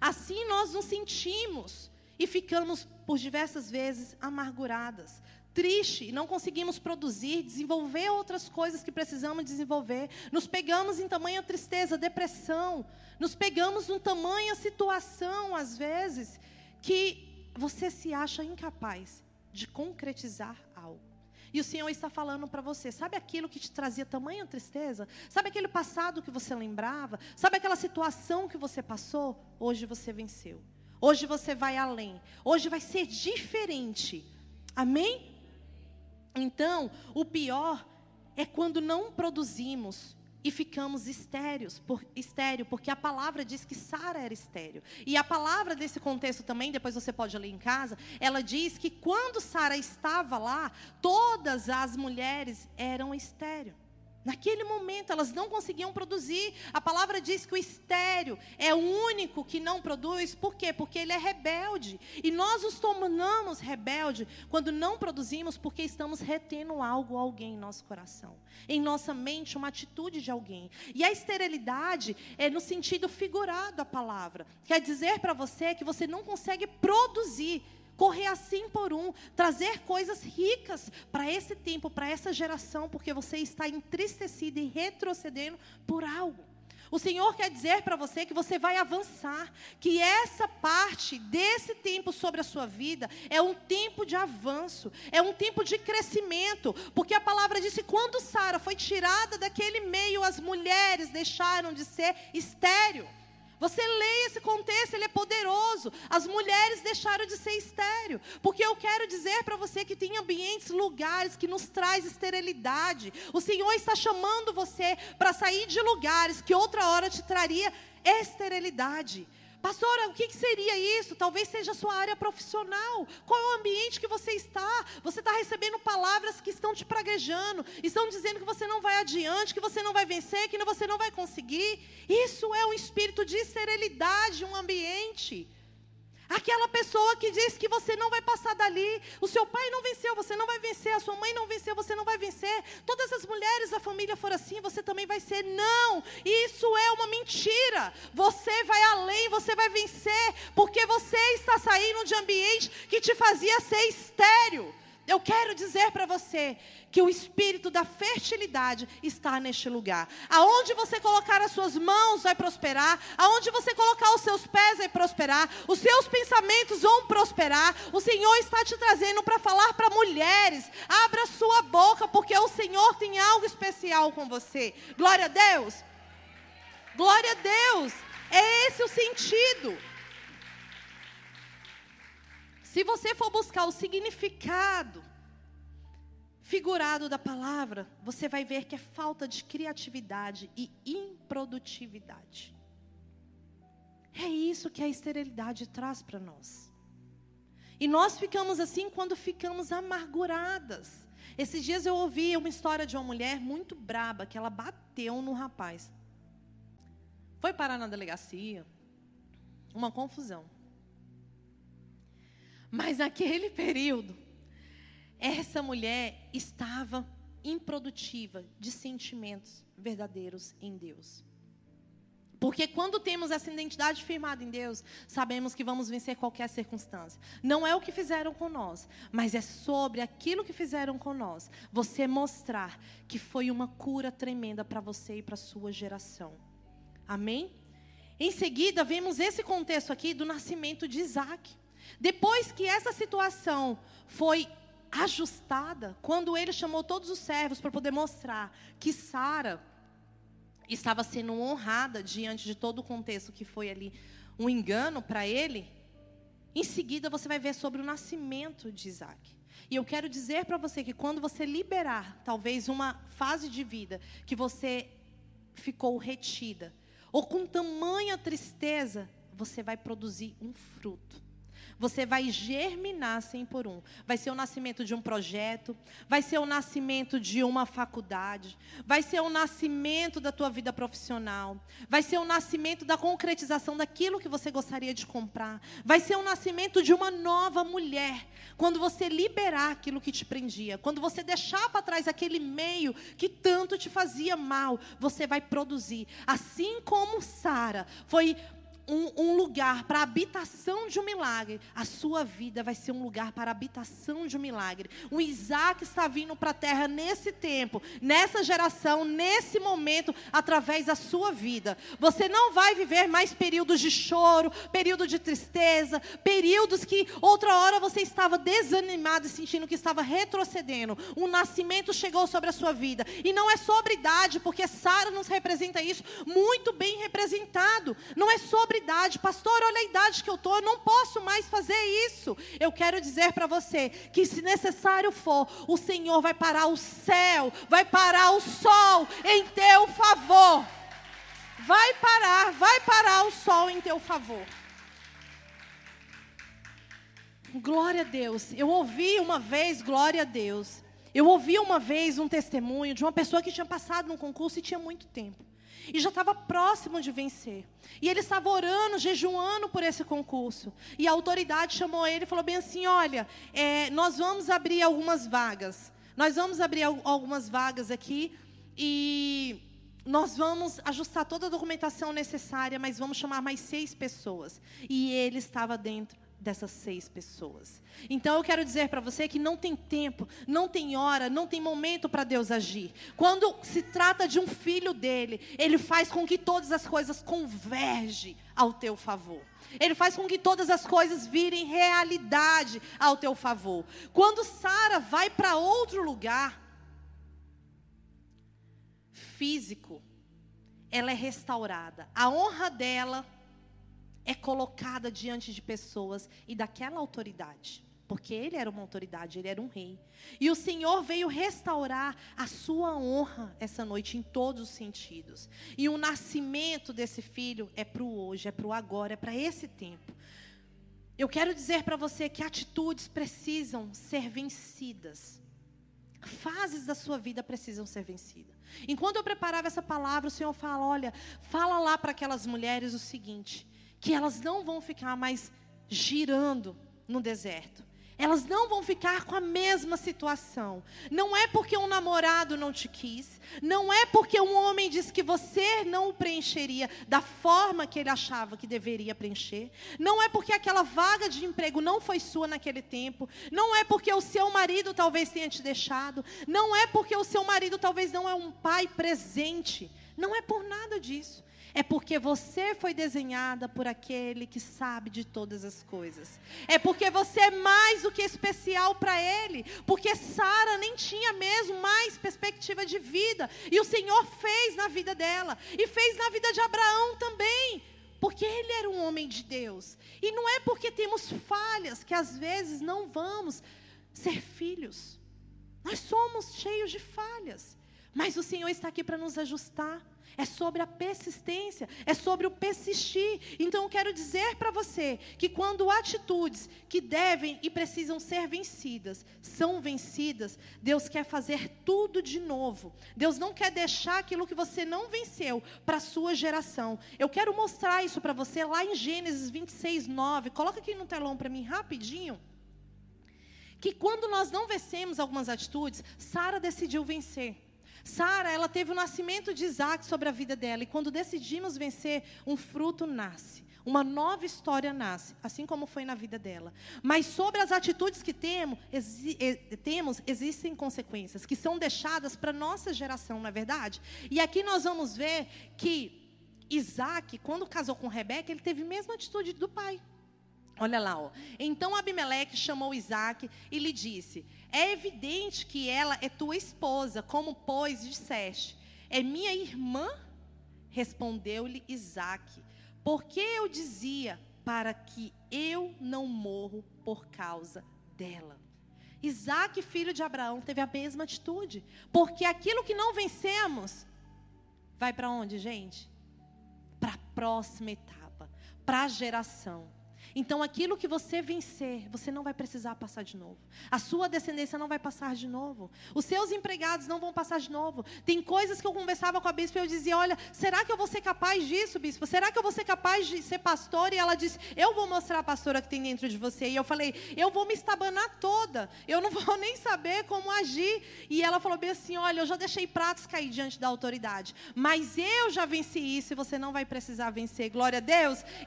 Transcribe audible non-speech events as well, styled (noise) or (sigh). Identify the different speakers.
Speaker 1: Assim nós nos sentimos e ficamos por diversas vezes amarguradas, triste não conseguimos produzir, desenvolver outras coisas que precisamos desenvolver. Nos pegamos em tamanha tristeza, depressão, nos pegamos em tamanha situação às vezes que você se acha incapaz de concretizar. E o Senhor está falando para você: sabe aquilo que te trazia tamanha tristeza? Sabe aquele passado que você lembrava? Sabe aquela situação que você passou? Hoje você venceu. Hoje você vai além. Hoje vai ser diferente. Amém? Então, o pior é quando não produzimos e ficamos estéreos, por, estéreo, porque a palavra diz que Sara era estéreo. E a palavra desse contexto também, depois você pode ler em casa, ela diz que quando Sara estava lá, todas as mulheres eram estéreo. Naquele momento elas não conseguiam produzir. A palavra diz que o estéreo é o único que não produz. Por quê? Porque ele é rebelde. E nós nos tornamos rebelde quando não produzimos porque estamos retendo algo, alguém em nosso coração. Em nossa mente, uma atitude de alguém. E a esterilidade é no sentido figurado da palavra. Quer dizer para você que você não consegue produzir correr assim por um, trazer coisas ricas para esse tempo, para essa geração, porque você está entristecido e retrocedendo por algo. O Senhor quer dizer para você que você vai avançar, que essa parte desse tempo sobre a sua vida é um tempo de avanço, é um tempo de crescimento, porque a palavra disse: quando Sara foi tirada daquele meio, as mulheres deixaram de ser estéreo. Você lê esse contexto, ele é poderoso. As mulheres deixaram de ser estéreo. Porque eu quero dizer para você que tem ambientes, lugares que nos traz esterilidade. O Senhor está chamando você para sair de lugares que outra hora te traria esterilidade. Pastora, o que, seria isso? Talvez seja a sua área profissional. Qual é o ambiente que você está? Você está recebendo palavras que estão te praguejando, estão dizendo que você não vai adiante, que você não vai vencer, que você não vai conseguir. Isso é um espírito de serenidade, um ambiente. Aquela pessoa que diz que você não vai passar dali. O seu pai não venceu, você não vai vencer. A sua mãe não venceu, você não vai vencer. Todas as mulheres da família foram assim, você também vai ser. Não, isso é uma mentira. Você vai além, você vai vencer. Porque você está saindo de ambiente que te fazia ser estéreo. Eu quero dizer para você que o espírito da fertilidade está neste lugar. Aonde você colocar as suas mãos vai prosperar, aonde você colocar os seus pés vai prosperar, os seus pensamentos vão prosperar. O Senhor está te trazendo para falar para mulheres. Abra sua boca, porque o Senhor tem algo especial com você. Glória a Deus. Glória a Deus. É esse o sentido. Se você for buscar o significado figurado da palavra, você vai ver que é falta de criatividade e improdutividade. É isso que a esterilidade traz para nós. E nós ficamos assim quando ficamos amarguradas. Esses dias eu ouvi uma história de uma mulher muito braba que ela bateu no rapaz. Foi parar na delegacia, uma confusão. Mas naquele período, essa mulher estava improdutiva de sentimentos verdadeiros em Deus. Porque quando temos essa identidade firmada em Deus, sabemos que vamos vencer qualquer circunstância. Não é o que fizeram com nós, mas é sobre aquilo que fizeram com nós. Você mostrar que foi uma cura tremenda para você e para sua geração. Amém? Em seguida, vemos esse contexto aqui do nascimento de Isaac. Depois que essa situação foi ajustada, quando ele chamou todos os servos para poder mostrar que Sara estava sendo honrada diante de todo o contexto que foi ali um engano para ele, em seguida você vai ver sobre o nascimento de Isaac. E eu quero dizer para você que quando você liberar, talvez uma fase de vida que você ficou retida, ou com tamanha tristeza, você vai produzir um fruto. Você vai germinar sem por um. Vai ser o nascimento de um projeto, vai ser o nascimento de uma faculdade, vai ser o nascimento da tua vida profissional, vai ser o nascimento da concretização daquilo que você gostaria de comprar, vai ser o nascimento de uma nova mulher. Quando você liberar aquilo que te prendia, quando você deixar para trás aquele meio que tanto te fazia mal, você vai produzir. Assim como Sara foi um, um, lugar para a habitação de um milagre, a sua vida vai ser um lugar para a habitação de um milagre. O Isaac está vindo para a terra nesse tempo, nessa geração, nesse momento, através da sua vida. Você não vai viver mais períodos de choro, período de tristeza, períodos que outra hora você estava desanimado e sentindo que estava retrocedendo. Um nascimento chegou sobre a sua vida. E não é sobre idade, porque Sara nos representa isso muito bem representado. Não é sobre idade. Pastor, olha a idade que eu estou, eu não posso mais fazer isso. Eu quero dizer para você que, se necessário for, o Senhor vai parar o céu, vai parar o sol em teu favor. Vai parar, vai parar o sol em teu favor. Glória a Deus. Eu ouvi uma vez, glória a Deus. Eu ouvi uma vez um testemunho de uma pessoa que tinha passado num concurso e tinha muito tempo e já estava próximo de vencer. E ele estava orando, jejuando por esse concurso. E a autoridade chamou ele e falou bem assim: Olha, é, nós vamos abrir algumas vagas. Nós vamos abrir algumas vagas aqui e nós vamos ajustar toda a documentação necessária, mas vamos chamar mais seis pessoas. E ele estava dentro dessas seis pessoas. Então eu quero dizer para você que não tem tempo, não tem hora, não tem momento para Deus agir. Quando se trata de um filho dele, ele faz com que todas as coisas convergem ao teu favor. Ele faz com que todas as coisas virem realidade ao teu favor. Quando Sara vai para outro lugar físico, ela é restaurada. A honra dela é colocada diante de pessoas e daquela autoridade. Porque ele era uma autoridade, ele era um rei. E o Senhor veio restaurar a sua honra essa noite em todos os sentidos. E o nascimento desse filho é para o hoje, é para o agora, é para esse tempo. Eu quero dizer para você que atitudes precisam ser vencidas. Fases da sua vida precisam ser vencidas. Enquanto eu preparava essa palavra, o Senhor fala: olha, fala lá para aquelas mulheres o seguinte: que elas não vão ficar mais girando no deserto. Elas não vão ficar com a mesma situação. Não é porque um namorado não te quis, não é porque um homem disse que você não o preencheria da forma que ele achava que deveria preencher, não é porque aquela vaga de emprego não foi sua naquele tempo, não é porque o seu marido talvez tenha te deixado, não é porque o seu marido talvez não é um pai presente, não é por nada disso. É porque você foi desenhada por aquele que sabe de todas as coisas. É porque você é mais do que especial para ele. Porque Sara nem tinha mesmo mais perspectiva de vida. E o Senhor fez na vida dela. E fez na vida de Abraão também. Porque ele era um homem de Deus. E não é porque temos falhas que às vezes não vamos ser filhos. Nós somos cheios de falhas. Mas o Senhor está aqui para nos ajustar é sobre a persistência, é sobre o persistir. Então eu quero dizer para você que quando atitudes que devem e precisam ser vencidas são vencidas, Deus quer fazer tudo de novo. Deus não quer deixar aquilo que você não venceu para a sua geração. Eu quero mostrar isso para você lá em Gênesis 26, 9. Coloca aqui no telão para mim rapidinho que quando nós não vencemos algumas atitudes, Sara decidiu vencer. Sara, ela teve o nascimento de Isaac sobre a vida dela. E quando decidimos vencer, um fruto nasce. Uma nova história nasce, assim como foi na vida dela. Mas sobre as atitudes que temos, exi temos existem consequências que são deixadas para nossa geração, não é verdade? E aqui nós vamos ver que Isaac, quando casou com Rebeca, ele teve a mesma atitude do pai. Olha lá, ó. Então Abimeleque chamou Isaac e lhe disse: É evidente que ela é tua esposa, como pois disseste. É minha irmã? Respondeu-lhe Isaac. Porque eu dizia para que eu não morro por causa dela. Isaac, filho de Abraão, teve a mesma atitude. Porque aquilo que não vencemos, vai para onde, gente? Para a próxima etapa, para a geração. Então, aquilo que você vencer, você não vai precisar passar de novo. A sua descendência não vai passar de novo. Os seus empregados não vão passar de novo. Tem coisas que eu conversava com a bispa e eu dizia: Olha, será que eu vou ser capaz disso, bispo? Será que eu vou ser capaz de ser pastor? E ela disse: Eu vou mostrar a pastora que tem dentro de você. E eu falei: Eu vou me estabanar toda. Eu não (laughs) vou nem saber como agir. E ela falou bem assim: Olha, eu já deixei pratos cair diante da autoridade. Mas eu já venci isso e você não vai precisar vencer. Glória a Deus. E